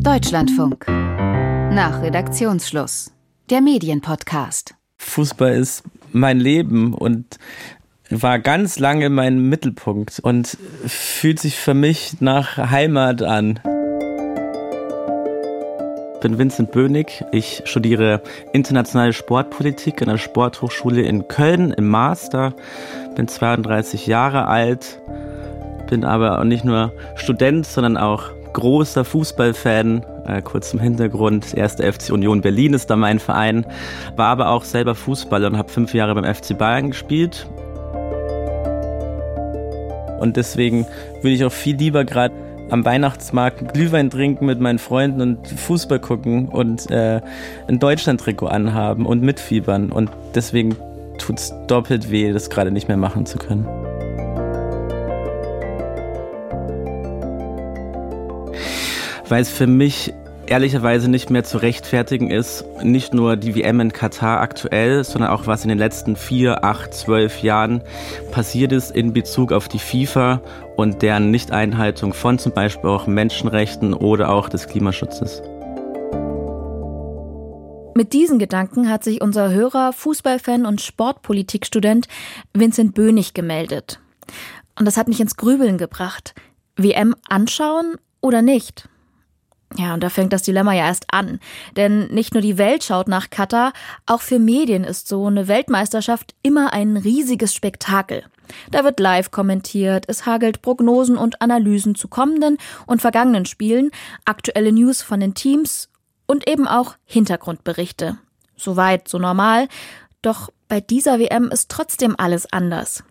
Deutschlandfunk. Nach Redaktionsschluss. Der Medienpodcast. Fußball ist mein Leben und war ganz lange mein Mittelpunkt und fühlt sich für mich nach Heimat an. Ich bin Vincent Bönig. Ich studiere internationale Sportpolitik an der Sporthochschule in Köln im Master. Bin 32 Jahre alt, bin aber auch nicht nur Student, sondern auch großer Fußballfan. Äh, kurz zum Hintergrund, erste FC Union Berlin ist da mein Verein. War aber auch selber Fußballer und habe fünf Jahre beim FC Bayern gespielt. Und deswegen würde ich auch viel lieber gerade am Weihnachtsmarkt Glühwein trinken mit meinen Freunden und Fußball gucken und äh, ein Deutschland-Trikot anhaben und mitfiebern. Und deswegen tut es doppelt weh, das gerade nicht mehr machen zu können. Weil es für mich ehrlicherweise nicht mehr zu rechtfertigen ist, nicht nur die WM in Katar aktuell, sondern auch was in den letzten vier, acht, zwölf Jahren passiert ist in Bezug auf die FIFA und deren Nichteinhaltung von zum Beispiel auch Menschenrechten oder auch des Klimaschutzes. Mit diesen Gedanken hat sich unser Hörer, Fußballfan und Sportpolitikstudent Vincent Bönig gemeldet. Und das hat mich ins Grübeln gebracht. WM anschauen oder nicht? Ja, und da fängt das Dilemma ja erst an. Denn nicht nur die Welt schaut nach Katar, auch für Medien ist so eine Weltmeisterschaft immer ein riesiges Spektakel. Da wird live kommentiert, es hagelt Prognosen und Analysen zu kommenden und vergangenen Spielen, aktuelle News von den Teams und eben auch Hintergrundberichte. Soweit, so normal. Doch bei dieser WM ist trotzdem alles anders.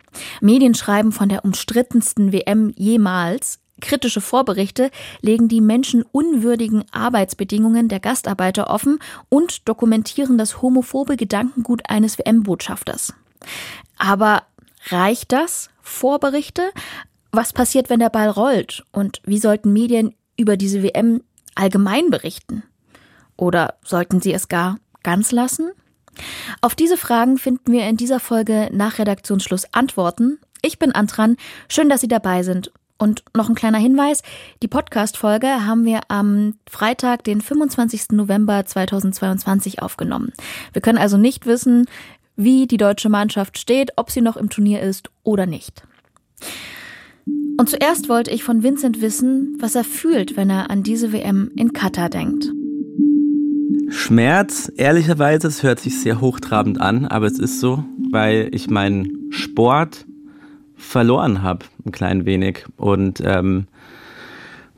Medien schreiben von der umstrittensten WM jemals, Kritische Vorberichte legen die menschenunwürdigen Arbeitsbedingungen der Gastarbeiter offen und dokumentieren das homophobe Gedankengut eines WM-Botschafters. Aber reicht das? Vorberichte? Was passiert, wenn der Ball rollt? Und wie sollten Medien über diese WM allgemein berichten? Oder sollten sie es gar ganz lassen? Auf diese Fragen finden wir in dieser Folge nach Redaktionsschluss Antworten. Ich bin Antran. Schön, dass Sie dabei sind und noch ein kleiner Hinweis, die Podcast-Folge haben wir am Freitag, den 25. November 2022 aufgenommen. Wir können also nicht wissen, wie die deutsche Mannschaft steht, ob sie noch im Turnier ist oder nicht. Und zuerst wollte ich von Vincent wissen, was er fühlt, wenn er an diese WM in Katar denkt. Schmerz, ehrlicherweise, es hört sich sehr hochtrabend an, aber es ist so, weil ich meinen Sport verloren habe, ein klein wenig. Und ähm,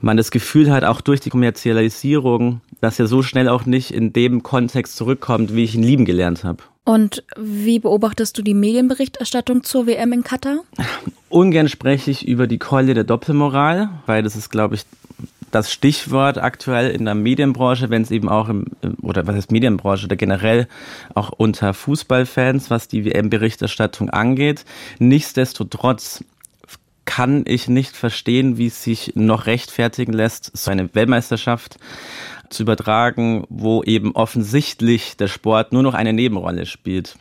man das Gefühl hat, auch durch die Kommerzialisierung, dass er so schnell auch nicht in dem Kontext zurückkommt, wie ich ihn lieben gelernt habe. Und wie beobachtest du die Medienberichterstattung zur WM in Katar? Ungern spreche ich über die Keule der Doppelmoral, weil das ist, glaube ich, das Stichwort aktuell in der Medienbranche, wenn es eben auch im, oder was heißt Medienbranche oder generell auch unter Fußballfans, was die WM-Berichterstattung angeht. Nichtsdestotrotz kann ich nicht verstehen, wie es sich noch rechtfertigen lässt, so eine Weltmeisterschaft zu übertragen, wo eben offensichtlich der Sport nur noch eine Nebenrolle spielt.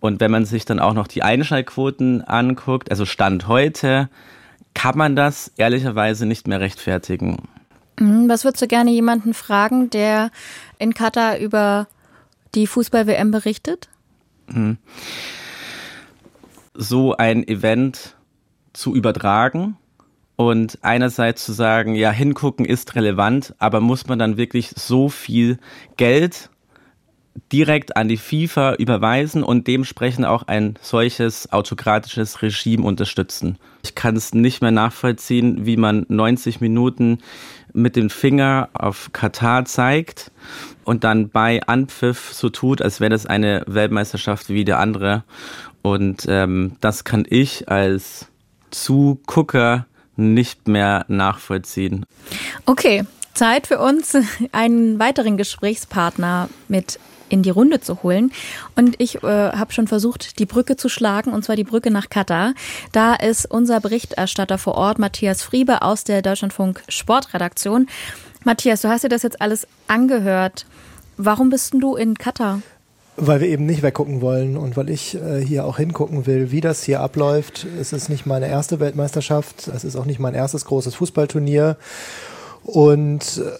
Und wenn man sich dann auch noch die Einschaltquoten anguckt, also Stand heute, kann man das ehrlicherweise nicht mehr rechtfertigen. Mhm, was würdest du gerne jemanden fragen, der in Katar über die Fußball-WM berichtet? Mhm. So ein Event zu übertragen und einerseits zu sagen, ja, hingucken ist relevant, aber muss man dann wirklich so viel Geld direkt an die FIFA überweisen und dementsprechend auch ein solches autokratisches Regime unterstützen. Ich kann es nicht mehr nachvollziehen, wie man 90 Minuten mit dem Finger auf Katar zeigt und dann bei Anpfiff so tut, als wäre das eine Weltmeisterschaft wie der andere. Und ähm, das kann ich als Zugucker nicht mehr nachvollziehen. Okay, Zeit für uns, einen weiteren Gesprächspartner mit in die Runde zu holen. Und ich äh, habe schon versucht, die Brücke zu schlagen, und zwar die Brücke nach Katar. Da ist unser Berichterstatter vor Ort, Matthias Friebe aus der Deutschlandfunk Sportredaktion. Matthias, du hast dir das jetzt alles angehört. Warum bist denn du in Katar? Weil wir eben nicht weggucken wollen und weil ich äh, hier auch hingucken will, wie das hier abläuft. Es ist nicht meine erste Weltmeisterschaft, es ist auch nicht mein erstes großes Fußballturnier. Und äh,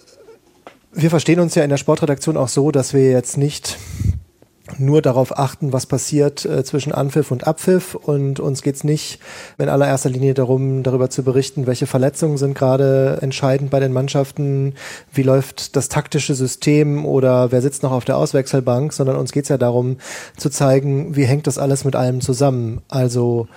Wir verstehen uns ja in der Sportredaktion auch so, dass wir jetzt nicht nur darauf achten, was passiert äh, zwischen Anpfiff und Abpfiff. Und uns geht's nicht in allererster Linie darum, darüber zu berichten, welche Verletzungen sind gerade entscheidend bei den Mannschaften, wie läuft das taktische System oder wer sitzt noch auf der Auswechselbank, sondern uns geht's ja darum zu zeigen, wie hängt das alles mit allem zusammen. Also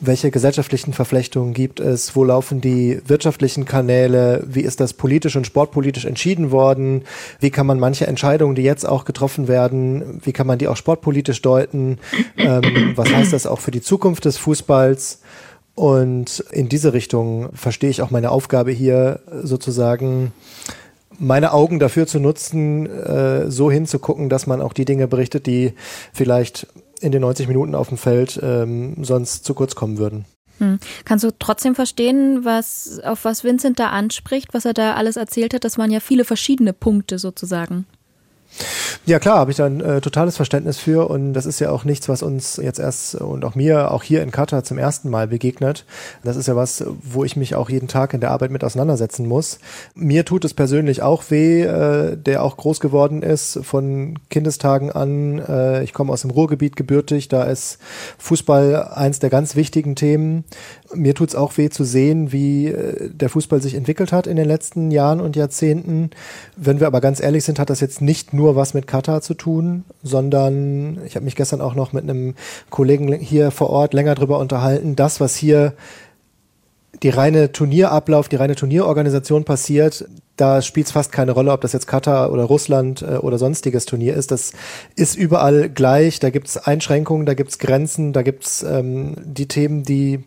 welche gesellschaftlichen Verflechtungen gibt es? Wo laufen die wirtschaftlichen Kanäle? Wie ist das politisch und sportpolitisch entschieden worden? Wie kann man manche Entscheidungen, die jetzt auch getroffen werden, wie kann man die auch sportpolitisch deuten? Ähm, was heißt das auch für die Zukunft des Fußballs? Und in diese Richtung verstehe ich auch meine Aufgabe hier sozusagen meine Augen dafür zu nutzen, äh, so hinzugucken, dass man auch die Dinge berichtet, die vielleicht in den 90 Minuten auf dem Feld ähm, sonst zu kurz kommen würden. Hm. Kannst du trotzdem verstehen, was, auf was Vincent da anspricht, was er da alles erzählt hat? Das waren ja viele verschiedene Punkte sozusagen. Ja klar, habe ich da ein äh, totales Verständnis für und das ist ja auch nichts, was uns jetzt erst und auch mir auch hier in Katar zum ersten Mal begegnet. Das ist ja was, wo ich mich auch jeden Tag in der Arbeit mit auseinandersetzen muss. Mir tut es persönlich auch weh, äh, der auch groß geworden ist von Kindestagen an. Äh, ich komme aus dem Ruhrgebiet gebürtig, da ist Fußball eins der ganz wichtigen Themen. Mir tut es auch weh zu sehen, wie äh, der Fußball sich entwickelt hat in den letzten Jahren und Jahrzehnten. Wenn wir aber ganz ehrlich sind, hat das jetzt nicht nur was mit Katar zu tun, sondern ich habe mich gestern auch noch mit einem Kollegen hier vor Ort länger drüber unterhalten. Das, was hier die reine Turnierablauf, die reine Turnierorganisation passiert, da spielt es fast keine Rolle, ob das jetzt Katar oder Russland äh, oder sonstiges Turnier ist. Das ist überall gleich. Da gibt es Einschränkungen, da gibt es Grenzen, da gibt es ähm, die Themen, die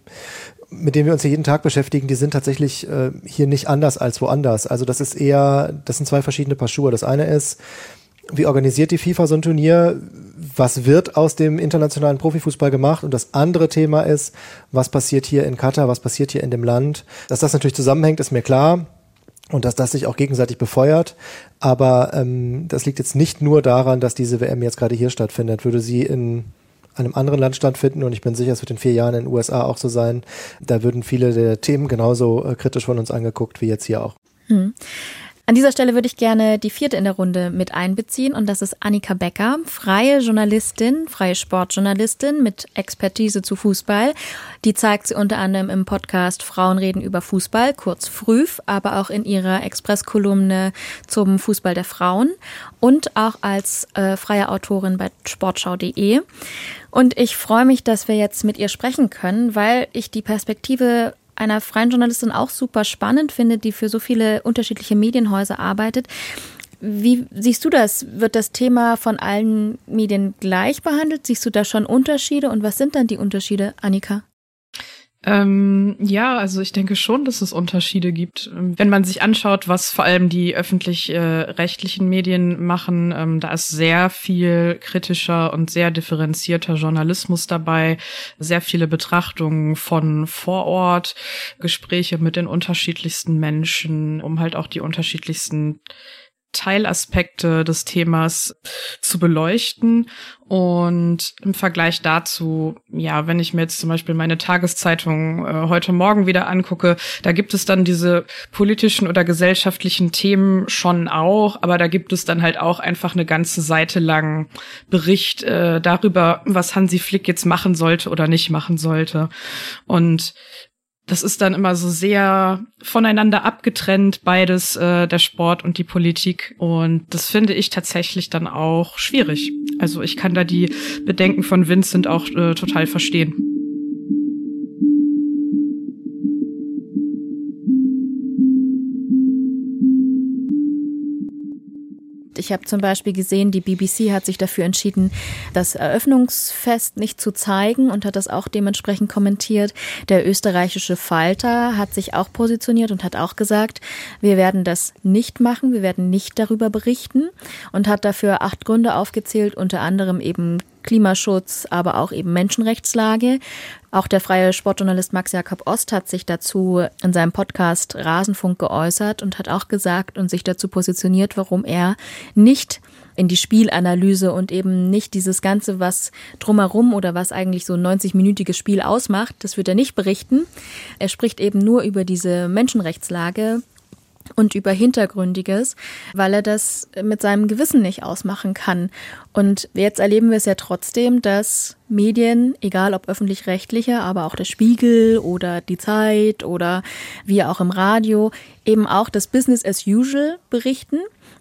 mit denen wir uns hier jeden Tag beschäftigen, die sind tatsächlich äh, hier nicht anders als woanders. Also das ist eher, das sind zwei verschiedene Paar Schuhe. Das eine ist, wie organisiert die FIFA so ein Turnier? Was wird aus dem internationalen Profifußball gemacht? Und das andere Thema ist, was passiert hier in Katar? Was passiert hier in dem Land? Dass das natürlich zusammenhängt, ist mir klar. Und dass das sich auch gegenseitig befeuert. Aber ähm, das liegt jetzt nicht nur daran, dass diese WM jetzt gerade hier stattfindet. Würde sie in einem anderen Land stattfinden und ich bin sicher, es wird in vier Jahren in den USA auch so sein. Da würden viele der Themen genauso äh, kritisch von uns angeguckt wie jetzt hier auch. Hm. An dieser Stelle würde ich gerne die vierte in der Runde mit einbeziehen und das ist Annika Becker, freie Journalistin, freie Sportjournalistin mit Expertise zu Fußball. Die zeigt sie unter anderem im Podcast Frauen reden über Fußball, kurz FRÜF, aber auch in ihrer Expresskolumne zum Fußball der Frauen und auch als äh, freie Autorin bei sportschau.de. Und ich freue mich, dass wir jetzt mit ihr sprechen können, weil ich die Perspektive einer freien Journalistin auch super spannend finde, die für so viele unterschiedliche Medienhäuser arbeitet. Wie siehst du das? Wird das Thema von allen Medien gleich behandelt? Siehst du da schon Unterschiede? Und was sind dann die Unterschiede, Annika? Ähm, ja, also ich denke schon, dass es Unterschiede gibt. Wenn man sich anschaut, was vor allem die öffentlich-rechtlichen äh, Medien machen, ähm, da ist sehr viel kritischer und sehr differenzierter Journalismus dabei, sehr viele Betrachtungen von vor Ort, Gespräche mit den unterschiedlichsten Menschen, um halt auch die unterschiedlichsten Teilaspekte des Themas zu beleuchten. Und im Vergleich dazu, ja, wenn ich mir jetzt zum Beispiel meine Tageszeitung äh, heute Morgen wieder angucke, da gibt es dann diese politischen oder gesellschaftlichen Themen schon auch, aber da gibt es dann halt auch einfach eine ganze Seite lang Bericht äh, darüber, was Hansi Flick jetzt machen sollte oder nicht machen sollte. Und das ist dann immer so sehr voneinander abgetrennt, beides, äh, der Sport und die Politik. Und das finde ich tatsächlich dann auch schwierig. Also ich kann da die Bedenken von Vincent auch äh, total verstehen. Ich habe zum Beispiel gesehen, die BBC hat sich dafür entschieden, das Eröffnungsfest nicht zu zeigen und hat das auch dementsprechend kommentiert. Der österreichische Falter hat sich auch positioniert und hat auch gesagt, wir werden das nicht machen, wir werden nicht darüber berichten und hat dafür acht Gründe aufgezählt, unter anderem eben Klimaschutz, aber auch eben Menschenrechtslage. Auch der freie Sportjournalist Max Jakob Ost hat sich dazu in seinem Podcast Rasenfunk geäußert und hat auch gesagt und sich dazu positioniert, warum er nicht in die Spielanalyse und eben nicht dieses Ganze, was drumherum oder was eigentlich so ein 90-minütiges Spiel ausmacht, das wird er nicht berichten. Er spricht eben nur über diese Menschenrechtslage und über Hintergründiges, weil er das mit seinem Gewissen nicht ausmachen kann. Und jetzt erleben wir es ja trotzdem, dass Medien, egal ob öffentlich-rechtliche, aber auch der Spiegel oder die Zeit oder wie auch im Radio, eben auch das Business as usual berichten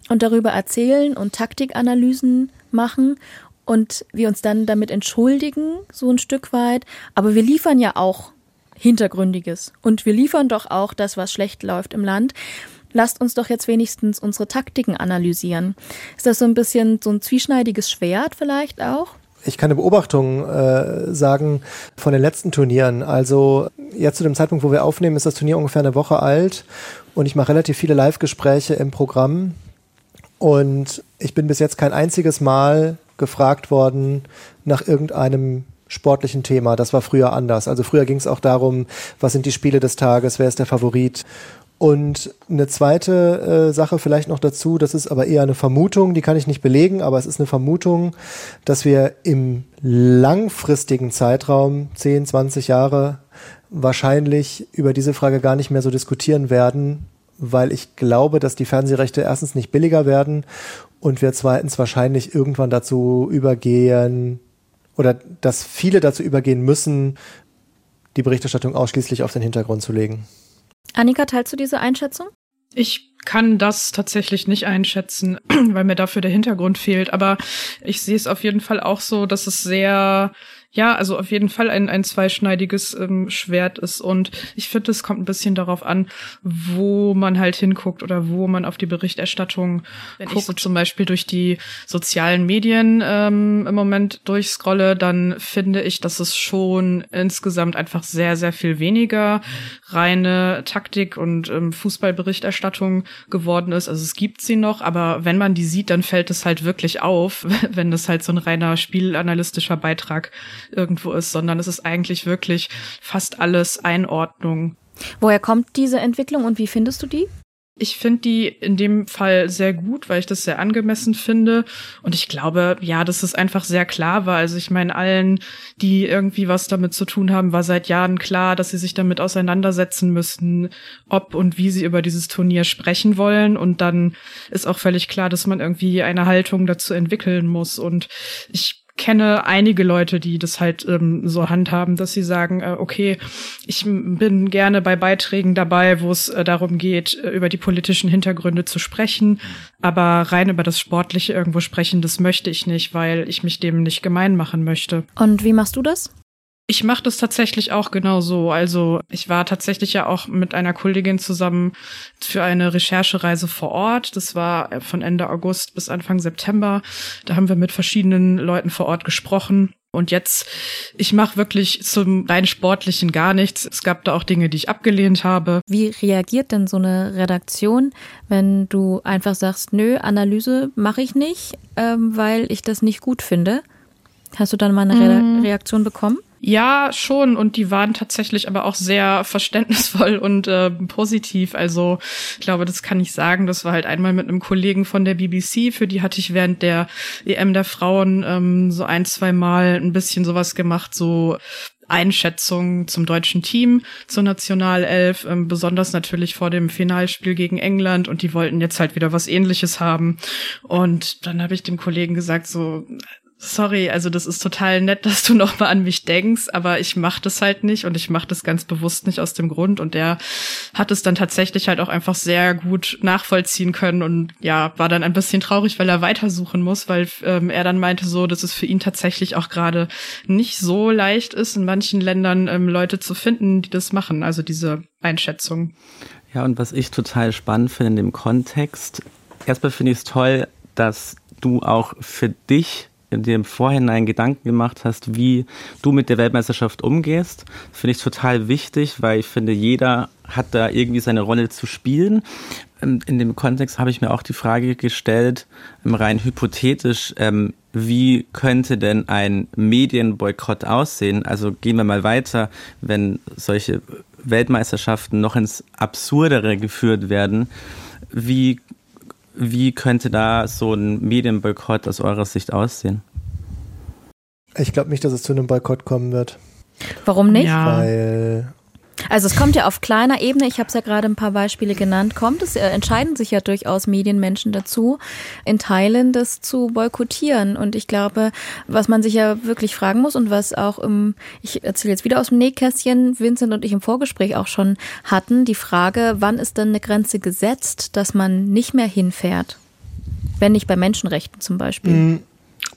und darüber erzählen und Taktikanalysen machen und wir uns dann damit entschuldigen, so ein Stück weit. Aber wir liefern ja auch Hintergründiges und wir liefern doch auch das, was schlecht läuft im Land lasst uns doch jetzt wenigstens unsere Taktiken analysieren. Ist das so ein bisschen so ein zwieschneidiges Schwert vielleicht auch? Ich kann eine Beobachtung äh, sagen von den letzten Turnieren. Also jetzt zu dem Zeitpunkt, wo wir aufnehmen, ist das Turnier ungefähr eine Woche alt und ich mache relativ viele Live-Gespräche im Programm. Und ich bin bis jetzt kein einziges Mal gefragt worden nach irgendeinem sportlichen Thema. Das war früher anders. Also früher ging es auch darum, was sind die Spiele des Tages, wer ist der Favorit. Und eine zweite äh, Sache vielleicht noch dazu, das ist aber eher eine Vermutung, die kann ich nicht belegen, aber es ist eine Vermutung, dass wir im langfristigen Zeitraum, 10, 20 Jahre, wahrscheinlich über diese Frage gar nicht mehr so diskutieren werden, weil ich glaube, dass die Fernsehrechte erstens nicht billiger werden und wir zweitens wahrscheinlich irgendwann dazu übergehen oder dass viele dazu übergehen müssen, die Berichterstattung ausschließlich auf den Hintergrund zu legen. Annika, teilst du diese Einschätzung? Ich kann das tatsächlich nicht einschätzen, weil mir dafür der Hintergrund fehlt. Aber ich sehe es auf jeden Fall auch so, dass es sehr ja, also auf jeden Fall ein, ein zweischneidiges ähm, Schwert ist. Und ich finde, es kommt ein bisschen darauf an, wo man halt hinguckt oder wo man auf die Berichterstattung Wenn guckt. ich so zum Beispiel durch die sozialen Medien ähm, im Moment durchscrolle, dann finde ich, dass es schon insgesamt einfach sehr, sehr viel weniger reine Taktik und ähm, Fußballberichterstattung geworden ist. Also es gibt sie noch, aber wenn man die sieht, dann fällt es halt wirklich auf, wenn das halt so ein reiner spielanalystischer Beitrag irgendwo ist, sondern es ist eigentlich wirklich fast alles Einordnung. Woher kommt diese Entwicklung und wie findest du die? Ich finde die in dem Fall sehr gut, weil ich das sehr angemessen finde. Und ich glaube, ja, dass es einfach sehr klar war. Also ich meine, allen, die irgendwie was damit zu tun haben, war seit Jahren klar, dass sie sich damit auseinandersetzen müssen, ob und wie sie über dieses Turnier sprechen wollen. Und dann ist auch völlig klar, dass man irgendwie eine Haltung dazu entwickeln muss. Und ich kenne einige Leute, die das halt ähm, so handhaben, dass sie sagen, äh, okay, ich bin gerne bei Beiträgen dabei, wo es äh, darum geht, äh, über die politischen Hintergründe zu sprechen, aber rein über das Sportliche irgendwo sprechen, das möchte ich nicht, weil ich mich dem nicht gemein machen möchte. Und wie machst du das? Ich mache das tatsächlich auch genau so. Also ich war tatsächlich ja auch mit einer Kollegin zusammen für eine Recherchereise vor Ort. Das war von Ende August bis Anfang September. Da haben wir mit verschiedenen Leuten vor Ort gesprochen. Und jetzt, ich mache wirklich zum rein sportlichen gar nichts. Es gab da auch Dinge, die ich abgelehnt habe. Wie reagiert denn so eine Redaktion, wenn du einfach sagst, nö, Analyse mache ich nicht, ähm, weil ich das nicht gut finde? Hast du dann mal eine Re mm. Reaktion bekommen? Ja, schon. Und die waren tatsächlich aber auch sehr verständnisvoll und äh, positiv. Also ich glaube, das kann ich sagen. Das war halt einmal mit einem Kollegen von der BBC. Für die hatte ich während der EM der Frauen ähm, so ein, zwei Mal ein bisschen sowas gemacht, so Einschätzung zum deutschen Team, zur Nationalelf, ähm, besonders natürlich vor dem Finalspiel gegen England und die wollten jetzt halt wieder was ähnliches haben. Und dann habe ich dem Kollegen gesagt, so, sorry, also das ist total nett, dass du noch mal an mich denkst, aber ich mache das halt nicht und ich mache das ganz bewusst nicht aus dem Grund und der hat es dann tatsächlich halt auch einfach sehr gut nachvollziehen können und ja, war dann ein bisschen traurig, weil er weitersuchen muss, weil ähm, er dann meinte so, dass es für ihn tatsächlich auch gerade nicht so leicht ist, in manchen Ländern ähm, Leute zu finden, die das machen, also diese Einschätzung. Ja, und was ich total spannend finde in dem Kontext, erstmal finde ich es toll, dass du auch für dich dir im Vorhinein Gedanken gemacht hast, wie du mit der Weltmeisterschaft umgehst. Finde ich total wichtig, weil ich finde, jeder hat da irgendwie seine Rolle zu spielen. Ähm, in dem Kontext habe ich mir auch die Frage gestellt, ähm, rein hypothetisch, ähm, wie könnte denn ein Medienboykott aussehen? Also gehen wir mal weiter, wenn solche Weltmeisterschaften noch ins Absurdere geführt werden. Wie wie könnte da so ein Medienboykott aus eurer Sicht aussehen? Ich glaube nicht, dass es zu einem Boykott kommen wird. Warum nicht? Ja. Weil Also es kommt ja auf kleiner Ebene, ich habe es ja gerade ein paar Beispiele genannt, kommt es, äh, entscheiden sich ja durchaus Medienmenschen dazu, in Teilen das zu boykottieren. Und ich glaube, was man sich ja wirklich fragen muss und was auch im, ich erzähle jetzt wieder aus dem Nähkästchen, Vincent und ich im Vorgespräch auch schon hatten, die Frage, wann ist denn eine Grenze gesetzt, dass man nicht mehr hinfährt? Wenn nicht bei Menschenrechten zum Beispiel. Mm.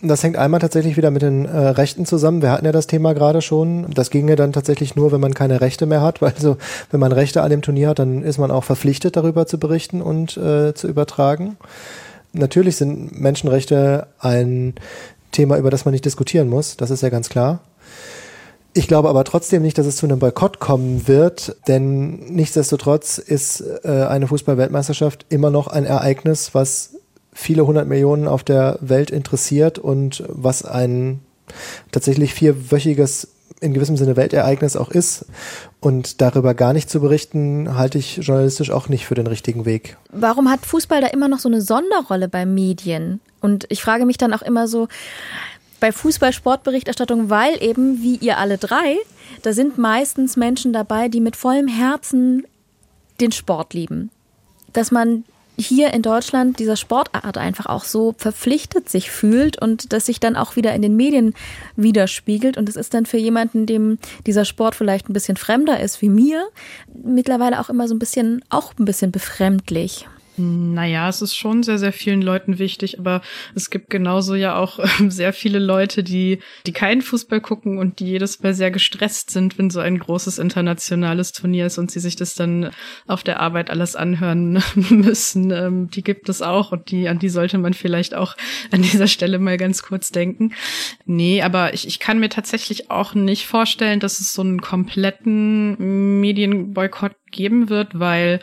Das hängt einmal tatsächlich wieder mit den äh, Rechten zusammen. Wir hatten ja das Thema gerade schon. Das ginge dann tatsächlich nur, wenn man keine Rechte mehr hat, weil so, wenn man Rechte an dem Turnier hat, dann ist man auch verpflichtet, darüber zu berichten und äh, zu übertragen. Natürlich sind Menschenrechte ein Thema, über das man nicht diskutieren muss. Das ist ja ganz klar. Ich glaube aber trotzdem nicht, dass es zu einem Boykott kommen wird, denn nichtsdestotrotz ist äh, eine Fußballweltmeisterschaft immer noch ein Ereignis, was viele hundert Millionen auf der Welt interessiert und was ein tatsächlich vierwöchiges in gewissem Sinne Weltereignis auch ist. Und darüber gar nicht zu berichten, halte ich journalistisch auch nicht für den richtigen Weg. Warum hat Fußball da immer noch so eine Sonderrolle bei Medien? Und ich frage mich dann auch immer so, bei Fußball-Sportberichterstattung, weil eben, wie ihr alle drei, da sind meistens Menschen dabei, die mit vollem Herzen den Sport lieben. Dass man hier in Deutschland dieser Sportart einfach auch so verpflichtet sich fühlt und das sich dann auch wieder in den Medien widerspiegelt. Und es ist dann für jemanden, dem dieser Sport vielleicht ein bisschen fremder ist wie mir, mittlerweile auch immer so ein bisschen, auch ein bisschen befremdlich. Naja, es ist schon sehr, sehr vielen Leuten wichtig, aber es gibt genauso ja auch äh, sehr viele Leute, die, die keinen Fußball gucken und die jedes Mal sehr gestresst sind, wenn so ein großes internationales Turnier ist und sie sich das dann auf der Arbeit alles anhören müssen. Ähm, die gibt es auch und die, an die sollte man vielleicht auch an dieser Stelle mal ganz kurz denken. Nee, aber ich, ich kann mir tatsächlich auch nicht vorstellen, dass es so einen kompletten Medienboykott geben wird, weil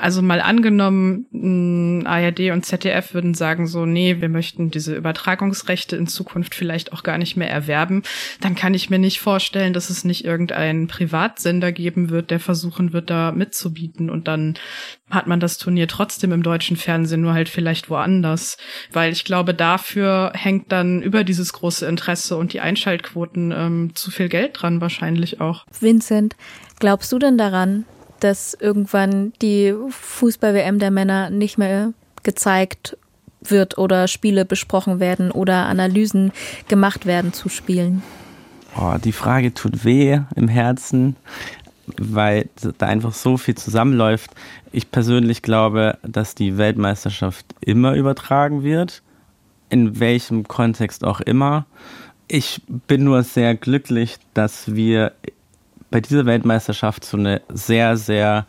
also mal angenommen, ARD und ZDF würden sagen so, nee, wir möchten diese Übertragungsrechte in Zukunft vielleicht auch gar nicht mehr erwerben, dann kann ich mir nicht vorstellen, dass es nicht irgendeinen Privatsender geben wird, der versuchen wird, da mitzubieten und dann hat man das Turnier trotzdem im deutschen Fernsehen, nur halt vielleicht woanders, weil ich glaube, dafür hängt dann über dieses große Interesse und die Einschaltquoten ähm, zu viel Geld dran wahrscheinlich auch. Vincent, glaubst du denn daran, dass irgendwann die Fußball-WM der Männer nicht mehr gezeigt wird oder Spiele besprochen werden oder Analysen gemacht werden zu Spielen? Oh, die Frage tut weh im Herzen, weil da einfach so viel zusammenläuft. Ich persönlich glaube, dass die Weltmeisterschaft immer übertragen wird, in welchem Kontext auch immer. Ich bin nur sehr glücklich, dass wir bei dieser Weltmeisterschaft so eine sehr, sehr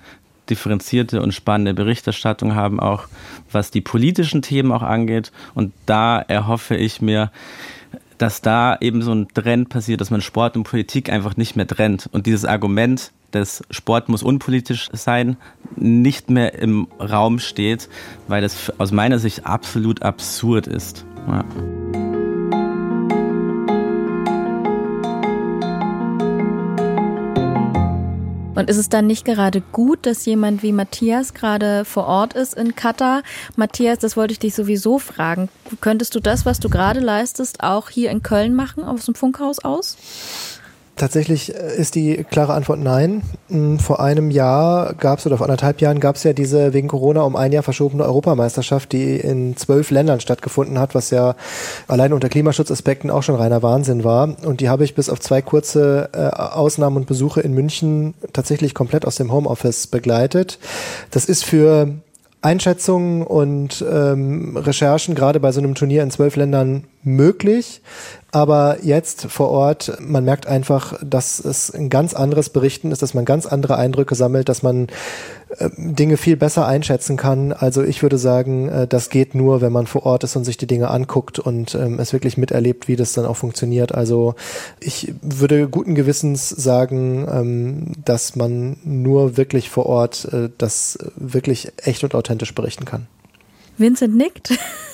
differenzierte und spannende Berichterstattung haben, auch was die politischen Themen auch angeht. Und da erhoffe ich mir, dass da eben so ein Trend passiert, dass man Sport und Politik einfach nicht mehr trennt. Und dieses Argument, dass Sport muss unpolitisch sein, nicht mehr im Raum steht, weil das aus meiner Sicht absolut absurd ist. Ja. Und ist es dann nicht gerade gut, dass jemand wie Matthias gerade vor Ort ist in Katar? Matthias, das wollte ich dich sowieso fragen. Könntest du das, was du gerade leistest, auch hier in Köln machen, aus dem Funkhaus aus? Tatsächlich äh, ist die klare Antwort nein. Hm, vor einem Jahr gab es oder vor anderthalb Jahren gab es ja diese wegen Corona um ein Jahr verschobene Europameisterschaft, die in zwölf Ländern stattgefunden hat, was ja allein unter Klimaschutzaspekten auch schon reiner Wahnsinn war. Und die habe ich bis auf zwei kurze äh, Ausnahmen und Besuche in München tatsächlich komplett aus dem Homeoffice begleitet. Das ist für Einschätzungen und ähm, Recherchen gerade bei so einem Turnier in zwölf Ländern möglich. Aber jetzt vor Ort, man merkt einfach, dass es ein ganz anderes Berichten ist, dass man ganz andere Eindrücke sammelt, dass man äh, Dinge viel besser einschätzen kann. Also ich würde sagen, äh, das geht nur, wenn man vor Ort ist und sich die Dinge anguckt und ähm, es wirklich miterlebt, wie das dann auch funktioniert. Also ich würde guten Gewissens sagen, ähm, dass man nur wirklich vor Ort äh, das wirklich echt und authentisch berichten kann. Vincent nickt.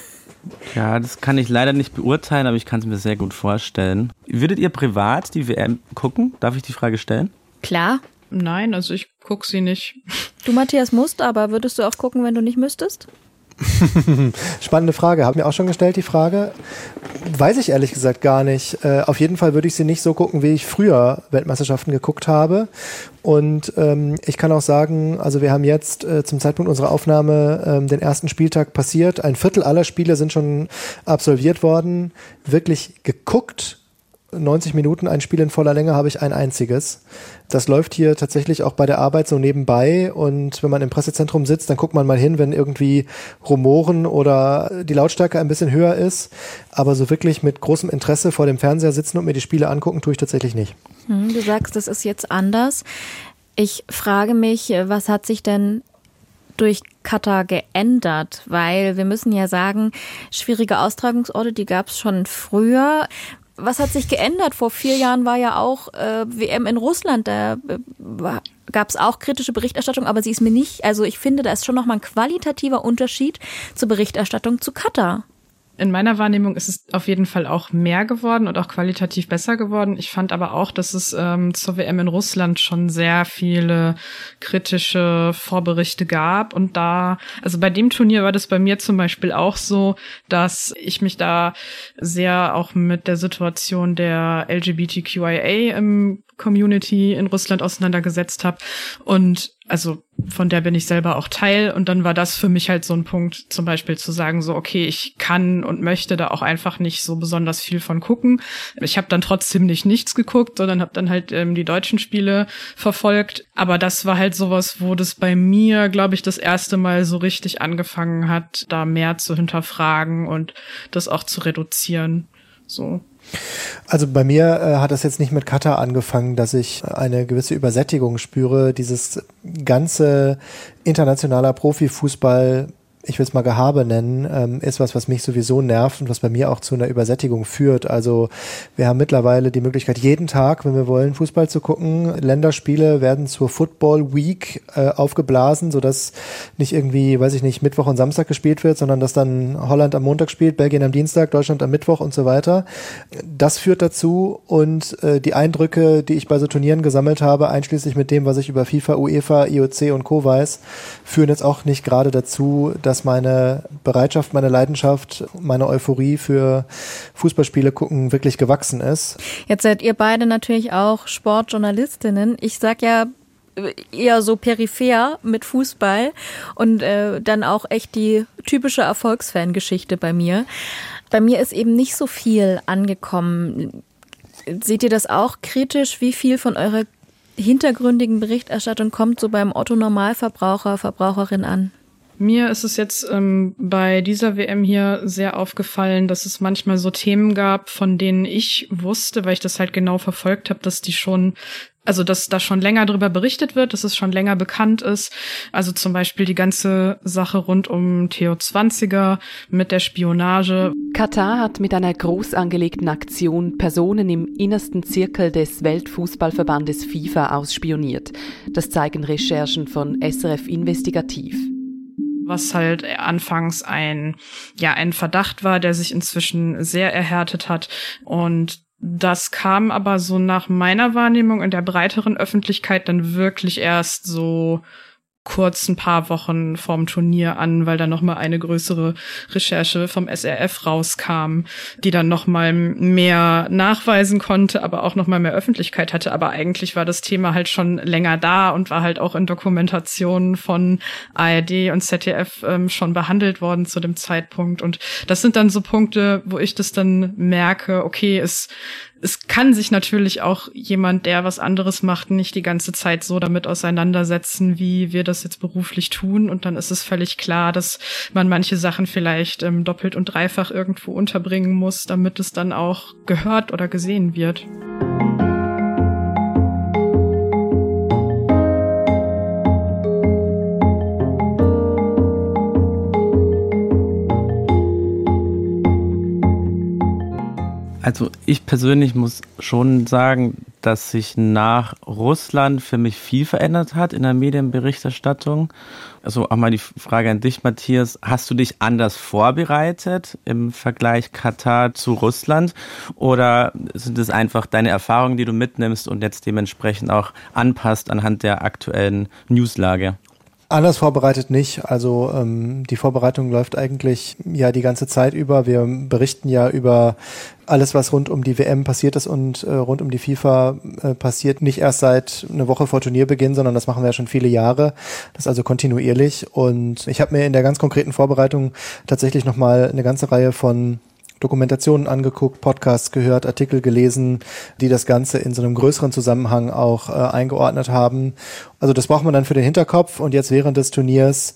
Ja, das kann ich leider nicht beurteilen, aber ich kann es mir sehr gut vorstellen. Würdet ihr privat die WM gucken? Darf ich die Frage stellen? Klar. Nein, also ich gucke sie nicht. Du, Matthias, musst, aber würdest du auch gucken, wenn du nicht müsstest? Spannende Frage. Haben wir auch schon gestellt, die Frage. Weiß ich ehrlich gesagt gar nicht. Äh, auf jeden Fall würde ich sie nicht so gucken, wie ich früher Weltmeisterschaften geguckt habe. Und ähm, ich kann auch sagen, also wir haben jetzt äh, zum Zeitpunkt unserer Aufnahme ähm, den ersten Spieltag passiert. Ein Viertel aller Spiele sind schon absolviert worden. Wirklich geguckt 90 Minuten ein Spiel in voller Länge habe ich ein einziges. Das läuft hier tatsächlich auch bei der Arbeit so nebenbei und wenn man im Pressezentrum sitzt, dann guckt man mal hin, wenn irgendwie Rumoren oder die Lautstärke ein bisschen höher ist. Aber so wirklich mit großem Interesse vor dem Fernseher sitzen und mir die Spiele angucken, tue ich tatsächlich nicht. Hm, du sagst, das ist jetzt anders. Ich frage mich, was hat sich denn durch Katar geändert? Weil wir müssen ja sagen, schwierige Austragungsorte, die gab es schon früher was hat sich geändert? Vor vier Jahren war ja auch äh, WM in Russland. Da äh, gab es auch kritische Berichterstattung, aber sie ist mir nicht. Also ich finde, da ist schon nochmal ein qualitativer Unterschied zur Berichterstattung zu Katar in meiner Wahrnehmung ist es auf jeden Fall auch mehr geworden und auch qualitativ besser geworden. Ich fand aber auch, dass es ähm, zur WM in Russland schon sehr viele kritische Vorberichte gab. Und da, also bei dem Turnier war das bei mir zum Beispiel auch so, dass ich mich da sehr auch mit der Situation der LGBTQIA im Community in Russland auseinandergesetzt habe. Und also von der bin ich selber auch Teil. Und dann war das für mich halt so ein Punkt, zum Beispiel zu sagen, so, okay, ich kann und möchte da auch einfach nicht so besonders viel von gucken. Ich habe dann trotzdem nicht nichts geguckt, sondern habe dann halt ähm, die deutschen Spiele verfolgt. Aber das war halt sowas, wo das bei mir, glaube ich, das erste Mal so richtig angefangen hat, da mehr zu hinterfragen und das auch zu reduzieren. So. Also bei mir äh, hat das jetzt nicht mit Katar angefangen, dass ich eine gewisse Übersättigung spüre. Dieses ganze internationaler Profifußball ich will es mal Gehabe nennen, ähm, ist was, was mich sowieso nervt und was bei mir auch zu einer Übersättigung führt. Also wir haben mittlerweile die Möglichkeit, jeden Tag, wenn wir wollen, Fußball zu gucken. Länderspiele werden zur Football Week äh, aufgeblasen, sodass nicht irgendwie, weiß ich nicht, Mittwoch und Samstag gespielt wird, sondern dass dann Holland am Montag spielt, Belgien am Dienstag, Deutschland am Mittwoch und so weiter. Das führt dazu und äh, die Eindrücke, die ich bei so Turnieren gesammelt habe, einschließlich mit dem, was ich über FIFA, UEFA, IOC und Co. weiß, führen jetzt auch nicht gerade dazu, dass dass meine Bereitschaft, meine Leidenschaft, meine Euphorie für Fußballspiele gucken wirklich gewachsen ist. Jetzt seid ihr beide natürlich auch Sportjournalistinnen. Ich sag ja eher so peripher mit Fußball und äh, dann auch echt die typische Erfolgsfangeschichte bei mir. Bei mir ist eben nicht so viel angekommen. Seht ihr das auch kritisch? Wie viel von eurer hintergründigen Berichterstattung kommt so beim Otto Normalverbraucher, Verbraucherin an? Mir ist es jetzt ähm, bei dieser WM hier sehr aufgefallen, dass es manchmal so Themen gab, von denen ich wusste, weil ich das halt genau verfolgt habe, dass die schon also dass da schon länger darüber berichtet wird, dass es schon länger bekannt ist. Also zum Beispiel die ganze Sache rund um Theo 20er mit der Spionage. Katar hat mit einer groß angelegten Aktion Personen im innersten Zirkel des Weltfußballverbandes FIFA ausspioniert. Das zeigen Recherchen von SRF Investigativ was halt anfangs ein, ja, ein Verdacht war, der sich inzwischen sehr erhärtet hat. Und das kam aber so nach meiner Wahrnehmung in der breiteren Öffentlichkeit dann wirklich erst so kurz ein paar Wochen vorm Turnier an, weil da noch mal eine größere Recherche vom SRF rauskam, die dann noch mal mehr nachweisen konnte, aber auch noch mal mehr Öffentlichkeit hatte. Aber eigentlich war das Thema halt schon länger da und war halt auch in Dokumentationen von ARD und ZDF ähm, schon behandelt worden zu dem Zeitpunkt. Und das sind dann so Punkte, wo ich das dann merke, okay, es es kann sich natürlich auch jemand, der was anderes macht, nicht die ganze Zeit so damit auseinandersetzen, wie wir das jetzt beruflich tun. Und dann ist es völlig klar, dass man manche Sachen vielleicht ähm, doppelt und dreifach irgendwo unterbringen muss, damit es dann auch gehört oder gesehen wird. Also ich persönlich muss schon sagen, dass sich nach Russland für mich viel verändert hat in der Medienberichterstattung. Also auch mal die Frage an dich, Matthias. Hast du dich anders vorbereitet im Vergleich Katar zu Russland? Oder sind es einfach deine Erfahrungen, die du mitnimmst und jetzt dementsprechend auch anpasst anhand der aktuellen Newslage? Anders vorbereitet nicht. Also ähm, die Vorbereitung läuft eigentlich ja die ganze Zeit über. Wir berichten ja über alles, was rund um die WM passiert ist und äh, rund um die FIFA äh, passiert, nicht erst seit eine Woche vor Turnierbeginn, sondern das machen wir ja schon viele Jahre. Das ist also kontinuierlich. Und ich habe mir in der ganz konkreten Vorbereitung tatsächlich nochmal eine ganze Reihe von Dokumentationen angeguckt, Podcasts gehört, Artikel gelesen, die das Ganze in so einem größeren Zusammenhang auch äh, eingeordnet haben. Also das braucht man dann für den Hinterkopf und jetzt während des Turniers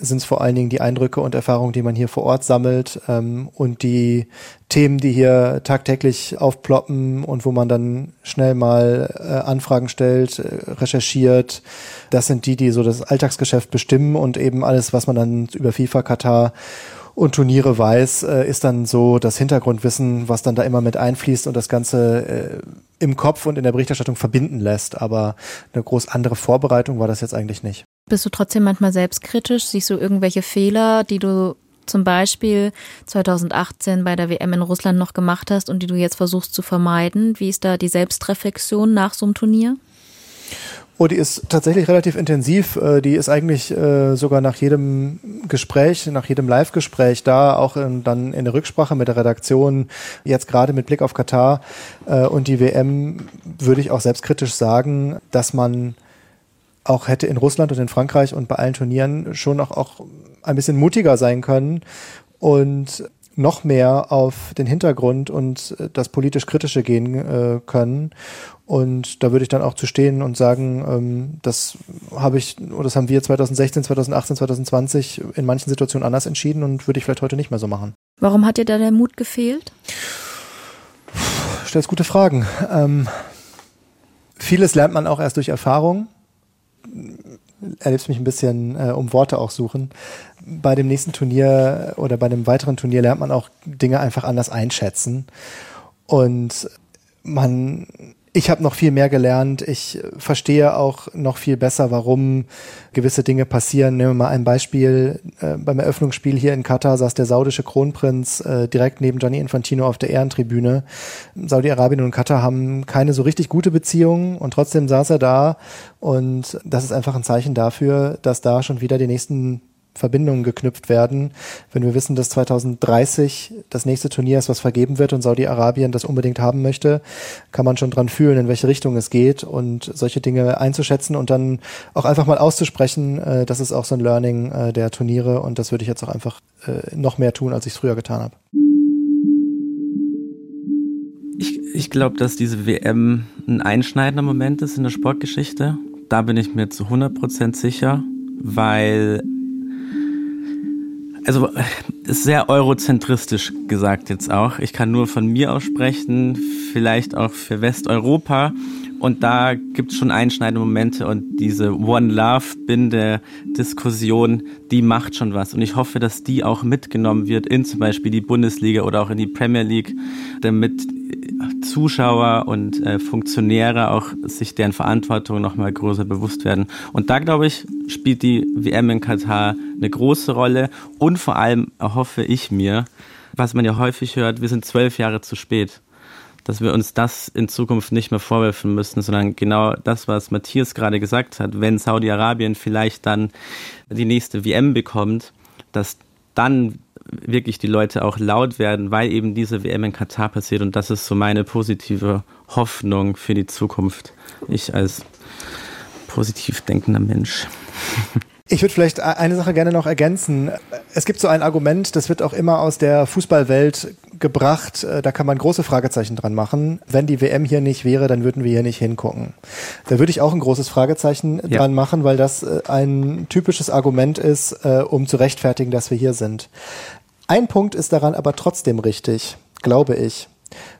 sind es vor allen Dingen die Eindrücke und Erfahrungen, die man hier vor Ort sammelt ähm, und die Themen, die hier tagtäglich aufploppen und wo man dann schnell mal äh, Anfragen stellt, äh, recherchiert. Das sind die, die so das Alltagsgeschäft bestimmen und eben alles, was man dann über FIFA, Katar und Turniere weiß, äh, ist dann so das Hintergrundwissen, was dann da immer mit einfließt und das Ganze äh, im Kopf und in der Berichterstattung verbinden lässt. Aber eine groß andere Vorbereitung war das jetzt eigentlich nicht. Bist du trotzdem manchmal selbstkritisch? Siehst du irgendwelche Fehler, die du zum Beispiel 2018 bei der WM in Russland noch gemacht hast und die du jetzt versuchst zu vermeiden? Wie ist da die Selbstreflexion nach so einem Turnier? Oh, die ist tatsächlich relativ intensiv. Äh, die ist eigentlich äh, sogar nach jedem Gespräch, nach jedem Live-Gespräch da, auch in, dann in der Rücksprache mit der Redaktion, jetzt gerade mit Blick auf Katar äh, und die WM, würde ich auch selbstkritisch sagen, dass man auch hätte in Russland und in Frankreich und bei allen Turnieren schon auch, auch ein bisschen mutiger sein können und noch mehr auf den Hintergrund und das politisch Kritische gehen können. Und da würde ich dann auch zu stehen und sagen, ähm, das habe ich oder das haben wir 2016, 2018, 2020 in manchen Situationen anders entschieden und würde ich vielleicht heute nicht mehr so machen. Warum hat dir da der Mut gefehlt? Stellst gute Fragen. Ähm, vieles lernt man auch erst durch Erfahrung. Erlebst mich ein bisschen äh, um Worte auch suchen. Bei dem nächsten Turnier oder bei einem weiteren Turnier lernt man auch Dinge einfach anders einschätzen. Und man ich habe noch viel mehr gelernt. Ich verstehe auch noch viel besser, warum gewisse Dinge passieren. Nehmen wir mal ein Beispiel. Äh, beim Eröffnungsspiel hier in Katar saß der saudische Kronprinz äh, direkt neben Gianni Infantino auf der Ehrentribüne. Saudi-Arabien und Katar haben keine so richtig gute Beziehungen und trotzdem saß er da. Und das ist einfach ein Zeichen dafür, dass da schon wieder die nächsten Verbindungen geknüpft werden. Wenn wir wissen, dass 2030 das nächste Turnier ist, was vergeben wird und Saudi-Arabien das unbedingt haben möchte, kann man schon dran fühlen, in welche Richtung es geht und solche Dinge einzuschätzen und dann auch einfach mal auszusprechen. Äh, das ist auch so ein Learning äh, der Turniere und das würde ich jetzt auch einfach äh, noch mehr tun, als ich es früher getan habe. Ich, ich glaube, dass diese WM ein einschneidender Moment ist in der Sportgeschichte. Da bin ich mir zu 100 Prozent sicher, weil also ist sehr eurozentristisch gesagt jetzt auch. Ich kann nur von mir aussprechen, vielleicht auch für Westeuropa. Und da gibt es schon einschneidende Momente und diese One Love-Binde-Diskussion, die macht schon was. Und ich hoffe, dass die auch mitgenommen wird in zum Beispiel die Bundesliga oder auch in die Premier League, damit Zuschauer und äh, Funktionäre auch sich deren Verantwortung nochmal größer bewusst werden. Und da, glaube ich, spielt die WM in Katar eine große Rolle. Und vor allem erhoffe ich mir, was man ja häufig hört, wir sind zwölf Jahre zu spät dass wir uns das in Zukunft nicht mehr vorwerfen müssen, sondern genau das, was Matthias gerade gesagt hat, wenn Saudi-Arabien vielleicht dann die nächste WM bekommt, dass dann wirklich die Leute auch laut werden, weil eben diese WM in Katar passiert und das ist so meine positive Hoffnung für die Zukunft. Ich als positiv denkender Mensch. Ich würde vielleicht eine Sache gerne noch ergänzen. Es gibt so ein Argument, das wird auch immer aus der Fußballwelt gebracht. Äh, da kann man große Fragezeichen dran machen. Wenn die WM hier nicht wäre, dann würden wir hier nicht hingucken. Da würde ich auch ein großes Fragezeichen ja. dran machen, weil das äh, ein typisches Argument ist, äh, um zu rechtfertigen, dass wir hier sind. Ein Punkt ist daran aber trotzdem richtig, glaube ich.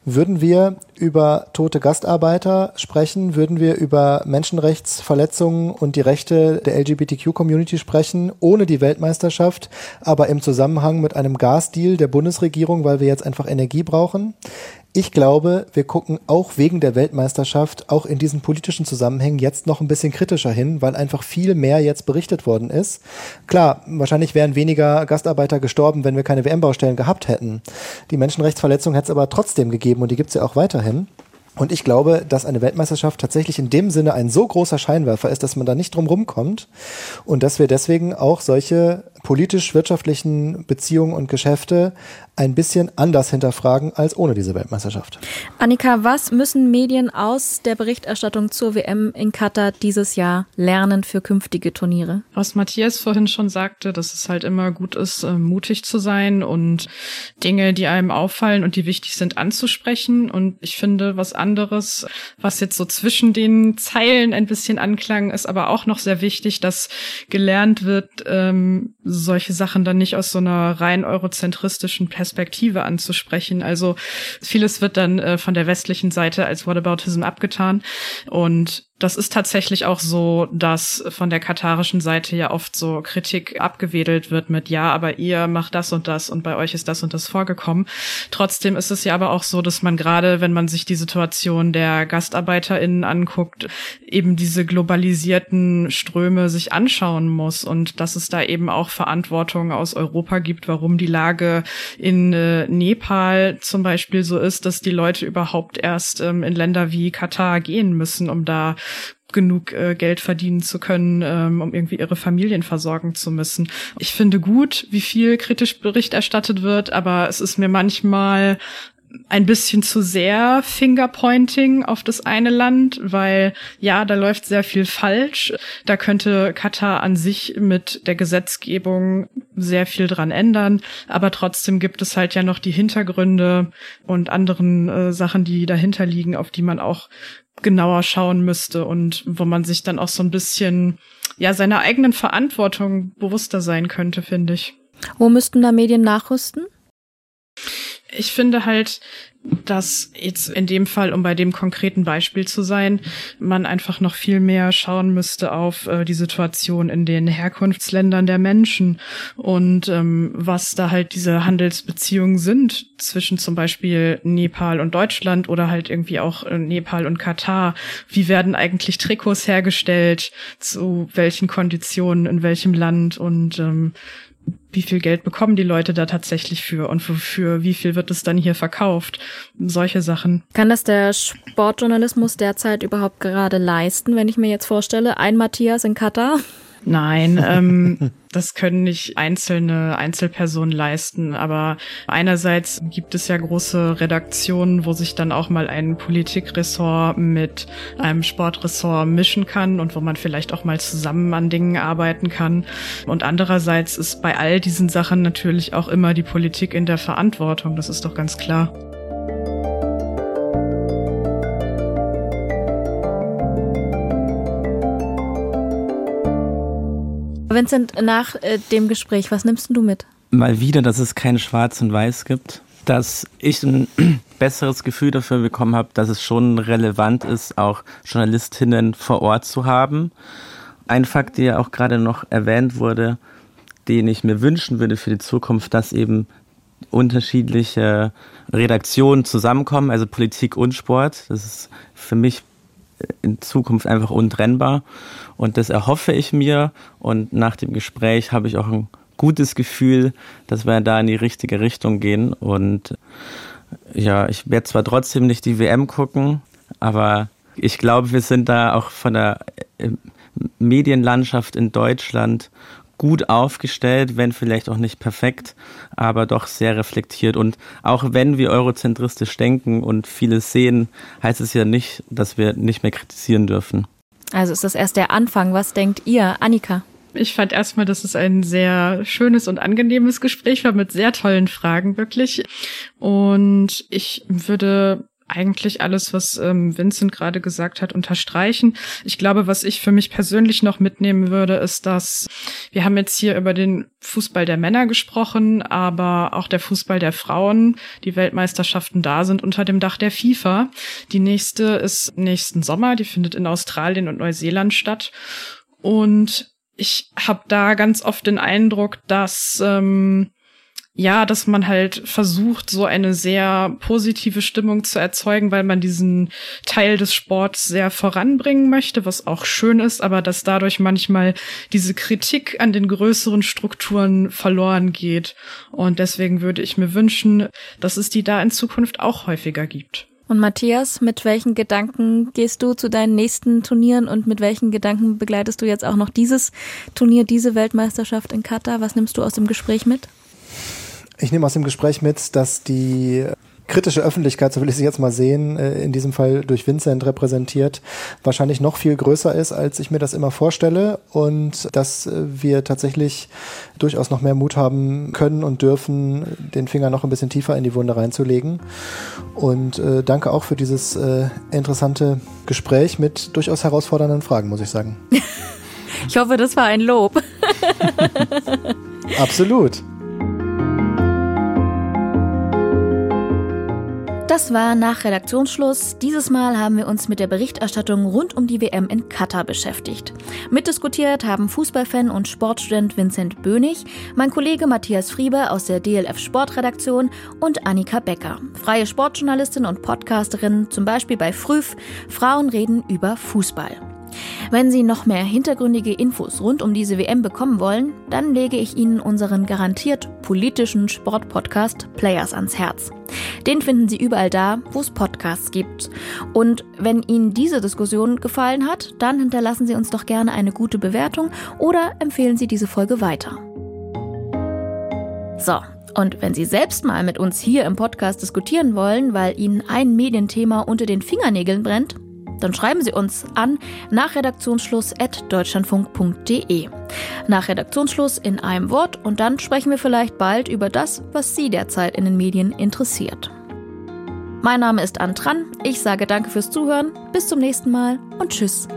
Würden wir über tote Gastarbeiter sprechen? Würden wir über Menschenrechtsverletzungen und die Rechte der LGBTQ-Community sprechen, ohne die Weltmeisterschaft, aber im Zusammenhang mit einem Gasdeal der Bundesregierung, weil wir jetzt einfach Energie brauchen? Ich glaube, wir gucken auch wegen der Weltmeisterschaft auch in diesen politischen Zusammenhängen jetzt noch ein bisschen kritischer hin, weil einfach viel mehr jetzt berichtet worden ist. Klar, wahrscheinlich wären weniger Gastarbeiter gestorben, wenn wir keine WM-Baustellen gehabt hätten. Die Menschenrechtsverletzung hätte es aber trotzdem gegeben und die gibt es ja auch weiterhin. Und ich glaube, dass eine Weltmeisterschaft tatsächlich in dem Sinne ein so großer Scheinwerfer ist, dass man da nicht drum rumkommt und dass wir deswegen auch solche politisch-wirtschaftlichen Beziehungen und Geschäfte ein bisschen anders hinterfragen als ohne diese Weltmeisterschaft. Annika, was müssen Medien aus der Berichterstattung zur WM in Katar dieses Jahr lernen für künftige Turniere? Was Matthias vorhin schon sagte, dass es halt immer gut ist, äh, mutig zu sein und Dinge, die einem auffallen und die wichtig sind, anzusprechen. Und ich finde, was anderes, was jetzt so zwischen den Zeilen ein bisschen anklang, ist aber auch noch sehr wichtig, dass gelernt wird, ähm, solche Sachen dann nicht aus so einer rein eurozentristischen Perspektive anzusprechen. Also vieles wird dann äh, von der westlichen Seite als Whataboutism abgetan und das ist tatsächlich auch so, dass von der katarischen Seite ja oft so Kritik abgewedelt wird mit, ja, aber ihr macht das und das und bei euch ist das und das vorgekommen. Trotzdem ist es ja aber auch so, dass man gerade, wenn man sich die Situation der GastarbeiterInnen anguckt, eben diese globalisierten Ströme sich anschauen muss und dass es da eben auch Verantwortung aus Europa gibt, warum die Lage in äh, Nepal zum Beispiel so ist, dass die Leute überhaupt erst ähm, in Länder wie Katar gehen müssen, um da genug äh, Geld verdienen zu können, ähm, um irgendwie ihre Familien versorgen zu müssen. Ich finde gut, wie viel kritisch Bericht erstattet wird, aber es ist mir manchmal ein bisschen zu sehr Fingerpointing auf das eine Land, weil ja, da läuft sehr viel falsch. Da könnte Katar an sich mit der Gesetzgebung sehr viel dran ändern, aber trotzdem gibt es halt ja noch die Hintergründe und anderen äh, Sachen, die dahinter liegen, auf die man auch genauer schauen müsste und wo man sich dann auch so ein bisschen ja seiner eigenen Verantwortung bewusster sein könnte, finde ich. Wo müssten da Medien nachrüsten? Ich finde halt, dass jetzt in dem Fall, um bei dem konkreten Beispiel zu sein, man einfach noch viel mehr schauen müsste auf äh, die Situation in den Herkunftsländern der Menschen und ähm, was da halt diese Handelsbeziehungen sind zwischen zum Beispiel Nepal und Deutschland oder halt irgendwie auch äh, Nepal und Katar. Wie werden eigentlich Trikots hergestellt? Zu welchen Konditionen in welchem Land? Und ähm, wie viel Geld bekommen die Leute da tatsächlich für und für wie viel wird es dann hier verkauft? Solche Sachen. Kann das der Sportjournalismus derzeit überhaupt gerade leisten, wenn ich mir jetzt vorstelle, ein Matthias in Katar? Nein, ähm, das können nicht einzelne Einzelpersonen leisten. Aber einerseits gibt es ja große Redaktionen, wo sich dann auch mal ein Politikressort mit einem Sportressort mischen kann und wo man vielleicht auch mal zusammen an Dingen arbeiten kann. Und andererseits ist bei all diesen Sachen natürlich auch immer die Politik in der Verantwortung. Das ist doch ganz klar. Vincent, nach äh, dem Gespräch, was nimmst du mit? Mal wieder, dass es kein Schwarz und Weiß gibt. Dass ich ein besseres Gefühl dafür bekommen habe, dass es schon relevant ist, auch Journalistinnen vor Ort zu haben. Ein Fakt, der auch gerade noch erwähnt wurde, den ich mir wünschen würde für die Zukunft, dass eben unterschiedliche Redaktionen zusammenkommen, also Politik und Sport. Das ist für mich in Zukunft einfach untrennbar. Und das erhoffe ich mir. Und nach dem Gespräch habe ich auch ein gutes Gefühl, dass wir da in die richtige Richtung gehen. Und ja, ich werde zwar trotzdem nicht die WM gucken, aber ich glaube, wir sind da auch von der äh, Medienlandschaft in Deutschland gut aufgestellt, wenn vielleicht auch nicht perfekt, aber doch sehr reflektiert. Und auch wenn wir eurozentristisch denken und vieles sehen, heißt es ja nicht, dass wir nicht mehr kritisieren dürfen. Also ist das erst der Anfang. Was denkt ihr, Annika? Ich fand erstmal, dass es ein sehr schönes und angenehmes Gespräch war mit sehr tollen Fragen, wirklich. Und ich würde eigentlich alles, was ähm, Vincent gerade gesagt hat, unterstreichen. Ich glaube, was ich für mich persönlich noch mitnehmen würde, ist, dass wir haben jetzt hier über den Fußball der Männer gesprochen, aber auch der Fußball der Frauen. Die Weltmeisterschaften da sind unter dem Dach der FIFA. Die nächste ist nächsten Sommer, die findet in Australien und Neuseeland statt. Und ich habe da ganz oft den Eindruck, dass ähm, ja, dass man halt versucht, so eine sehr positive Stimmung zu erzeugen, weil man diesen Teil des Sports sehr voranbringen möchte, was auch schön ist, aber dass dadurch manchmal diese Kritik an den größeren Strukturen verloren geht. Und deswegen würde ich mir wünschen, dass es die da in Zukunft auch häufiger gibt. Und Matthias, mit welchen Gedanken gehst du zu deinen nächsten Turnieren und mit welchen Gedanken begleitest du jetzt auch noch dieses Turnier, diese Weltmeisterschaft in Katar? Was nimmst du aus dem Gespräch mit? Ich nehme aus dem Gespräch mit, dass die kritische Öffentlichkeit, so will ich sie jetzt mal sehen, äh, in diesem Fall durch Vincent repräsentiert, wahrscheinlich noch viel größer ist, als ich mir das immer vorstelle und dass äh, wir tatsächlich durchaus noch mehr Mut haben können und dürfen, den Finger noch ein bisschen tiefer in die Wunde reinzulegen. Und äh, danke auch für dieses äh, interessante Gespräch mit durchaus herausfordernden Fragen, muss ich sagen. ich hoffe, das war ein Lob. Absolut. Das war nach Redaktionsschluss. Dieses Mal haben wir uns mit der Berichterstattung rund um die WM in Katar beschäftigt. Mitdiskutiert haben Fußballfan und Sportstudent Vincent Bönig, mein Kollege Matthias Friebe aus der DLF Sportredaktion und Annika Becker, freie Sportjournalistin und Podcasterin, zum Beispiel bei Früf, Frauen reden über Fußball. Wenn Sie noch mehr hintergründige Infos rund um diese WM bekommen wollen, dann lege ich Ihnen unseren garantiert politischen Sportpodcast Players ans Herz. Den finden Sie überall da, wo es Podcasts gibt. Und wenn Ihnen diese Diskussion gefallen hat, dann hinterlassen Sie uns doch gerne eine gute Bewertung oder empfehlen Sie diese Folge weiter. So, und wenn Sie selbst mal mit uns hier im Podcast diskutieren wollen, weil Ihnen ein Medienthema unter den Fingernägeln brennt, dann schreiben Sie uns an nach redaktionsschluss.deutschlandfunk.de. Nach Redaktionsschluss in einem Wort und dann sprechen wir vielleicht bald über das, was Sie derzeit in den Medien interessiert. Mein Name ist Antran, ich sage danke fürs Zuhören, bis zum nächsten Mal und tschüss.